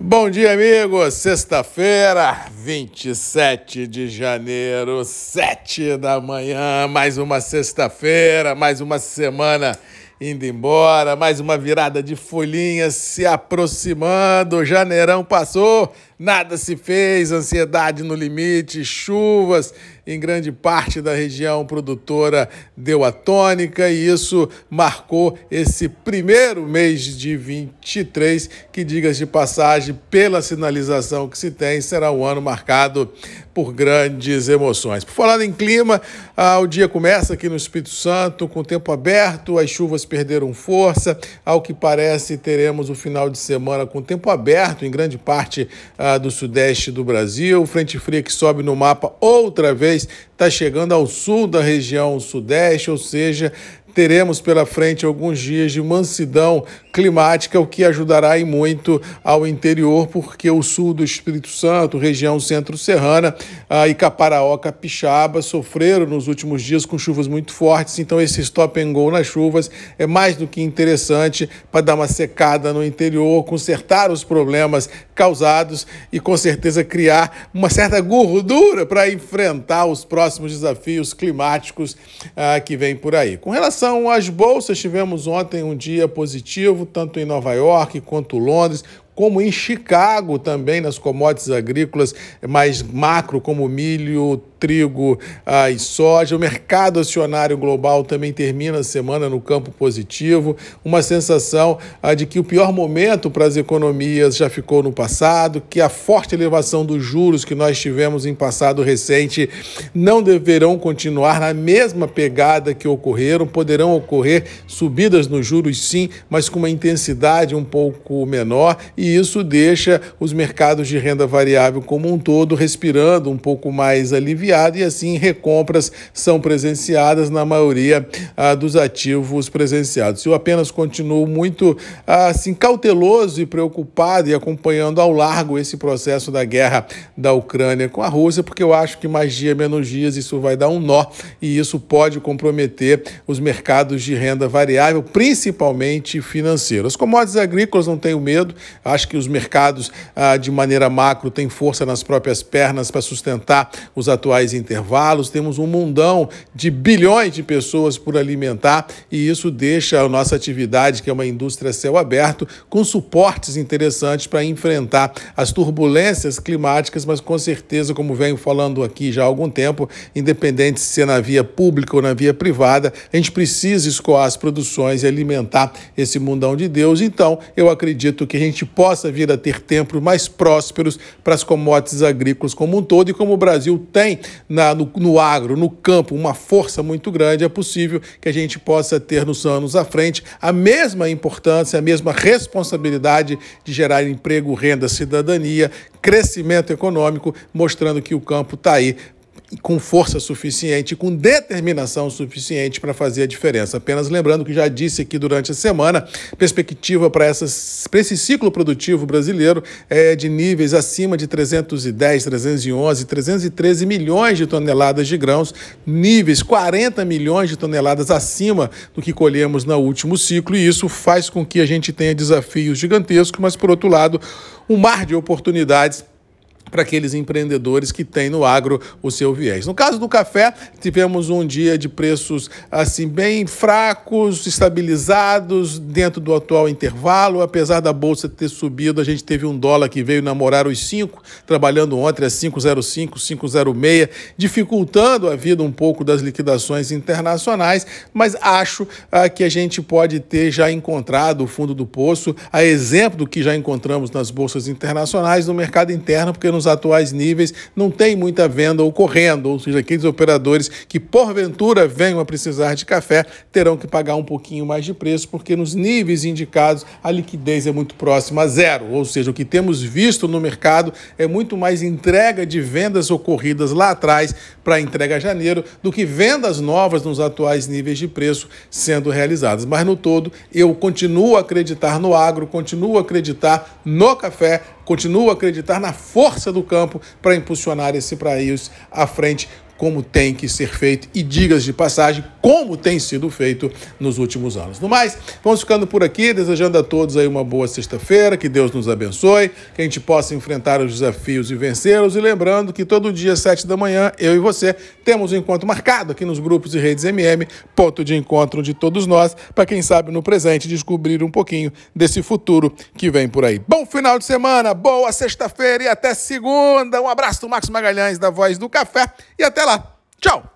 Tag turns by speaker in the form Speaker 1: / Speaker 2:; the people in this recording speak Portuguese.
Speaker 1: Bom dia, amigos. Sexta-feira, 27 de janeiro, 7 da manhã. Mais uma sexta-feira, mais uma semana indo embora, mais uma virada de folhinhas se aproximando. Janeirão passou, nada se fez, ansiedade no limite, chuvas em grande parte da região produtora deu a tônica e isso marcou esse primeiro mês de 23, que, diga de passagem, pela sinalização que se tem, será um ano marcado por grandes emoções. Por falar em clima, ah, o dia começa aqui no Espírito Santo com o tempo aberto, as chuvas perderam força. Ao que parece, teremos o final de semana com tempo aberto em grande parte ah, do sudeste do Brasil. Frente fria que sobe no mapa outra vez está chegando ao sul da região sudeste, ou seja, teremos pela frente alguns dias de mansidão climática, o que ajudará e muito ao interior, porque o sul do Espírito Santo, região centro-serrana ah, e Caparaó, sofreram nos últimos dias com chuvas muito fortes, então esse stop and go nas chuvas é mais do que interessante para dar uma secada no interior, consertar os problemas causados e com certeza criar uma certa gordura para enfrentar os próximos desafios climáticos ah, que vêm por aí. Com relação às bolsas, tivemos ontem um dia positivo, tanto em Nova York quanto Londres, como em Chicago também, nas commodities agrícolas mais macro, como milho, trigo ah, e soja. O mercado acionário global também termina a semana no campo positivo, uma sensação ah, de que o pior momento para as economias já ficou no passado, que a forte elevação dos juros que nós tivemos em passado recente não deverão continuar na mesma pegada que ocorreram, poderão ocorrer subidas nos juros sim, mas com uma intensidade um pouco menor, e isso deixa os mercados de renda variável como um todo respirando um pouco mais e assim recompras são presenciadas na maioria ah, dos ativos presenciados. Eu apenas continuo muito ah, assim cauteloso e preocupado e acompanhando ao largo esse processo da guerra da Ucrânia com a Rússia, porque eu acho que mais dia menos dias isso vai dar um nó e isso pode comprometer os mercados de renda variável, principalmente financeiros. As commodities agrícolas não tenho medo, acho que os mercados ah, de maneira macro têm força nas próprias pernas para sustentar os atuais intervalos, temos um mundão de bilhões de pessoas por alimentar e isso deixa a nossa atividade, que é uma indústria céu aberto, com suportes interessantes para enfrentar as turbulências climáticas, mas com certeza, como venho falando aqui já há algum tempo, independente se é na via pública ou na via privada, a gente precisa escoar as produções e alimentar esse mundão de Deus. Então, eu acredito que a gente possa vir a ter tempos mais prósperos para as commodities agrícolas como um todo e como o Brasil tem na, no, no agro, no campo, uma força muito grande, é possível que a gente possa ter nos anos à frente a mesma importância, a mesma responsabilidade de gerar emprego, renda, cidadania, crescimento econômico, mostrando que o campo está aí com força suficiente, com determinação suficiente para fazer a diferença. Apenas lembrando que já disse aqui durante a semana, perspectiva para esse ciclo produtivo brasileiro é de níveis acima de 310, 311, 313 milhões de toneladas de grãos, níveis 40 milhões de toneladas acima do que colhemos no último ciclo, e isso faz com que a gente tenha desafios gigantescos, mas por outro lado, um mar de oportunidades para aqueles empreendedores que têm no agro o seu viés. No caso do café, tivemos um dia de preços assim bem fracos, estabilizados dentro do atual intervalo, apesar da bolsa ter subido, a gente teve um dólar que veio namorar os 5, trabalhando ontem a 5,05, 5,06, dificultando a vida um pouco das liquidações internacionais, mas acho ah, que a gente pode ter já encontrado o fundo do poço, a exemplo do que já encontramos nas bolsas internacionais no mercado interno, porque nos atuais níveis não tem muita venda ocorrendo, ou seja, aqueles operadores que porventura venham a precisar de café terão que pagar um pouquinho mais de preço, porque nos níveis indicados a liquidez é muito próxima a zero, ou seja, o que temos visto no mercado é muito mais entrega de vendas ocorridas lá atrás para entrega a janeiro do que vendas novas nos atuais níveis de preço sendo realizadas. Mas no todo, eu continuo a acreditar no agro, continuo a acreditar no café, continuo a acreditar na força do campo para impulsionar esse país à frente como tem que ser feito e digas de passagem como tem sido feito nos últimos anos. No mais, vamos ficando por aqui, desejando a todos aí uma boa sexta-feira, que Deus nos abençoe, que a gente possa enfrentar os desafios e vencê-los e lembrando que todo dia sete da manhã eu e você temos um encontro marcado aqui nos grupos e redes MM, ponto de encontro de todos nós, para quem sabe no presente descobrir um pouquinho desse futuro que vem por aí. Bom final de semana, boa sexta-feira e até segunda. Um abraço do Marcos Magalhães da Voz do Café e até lá. Tchau!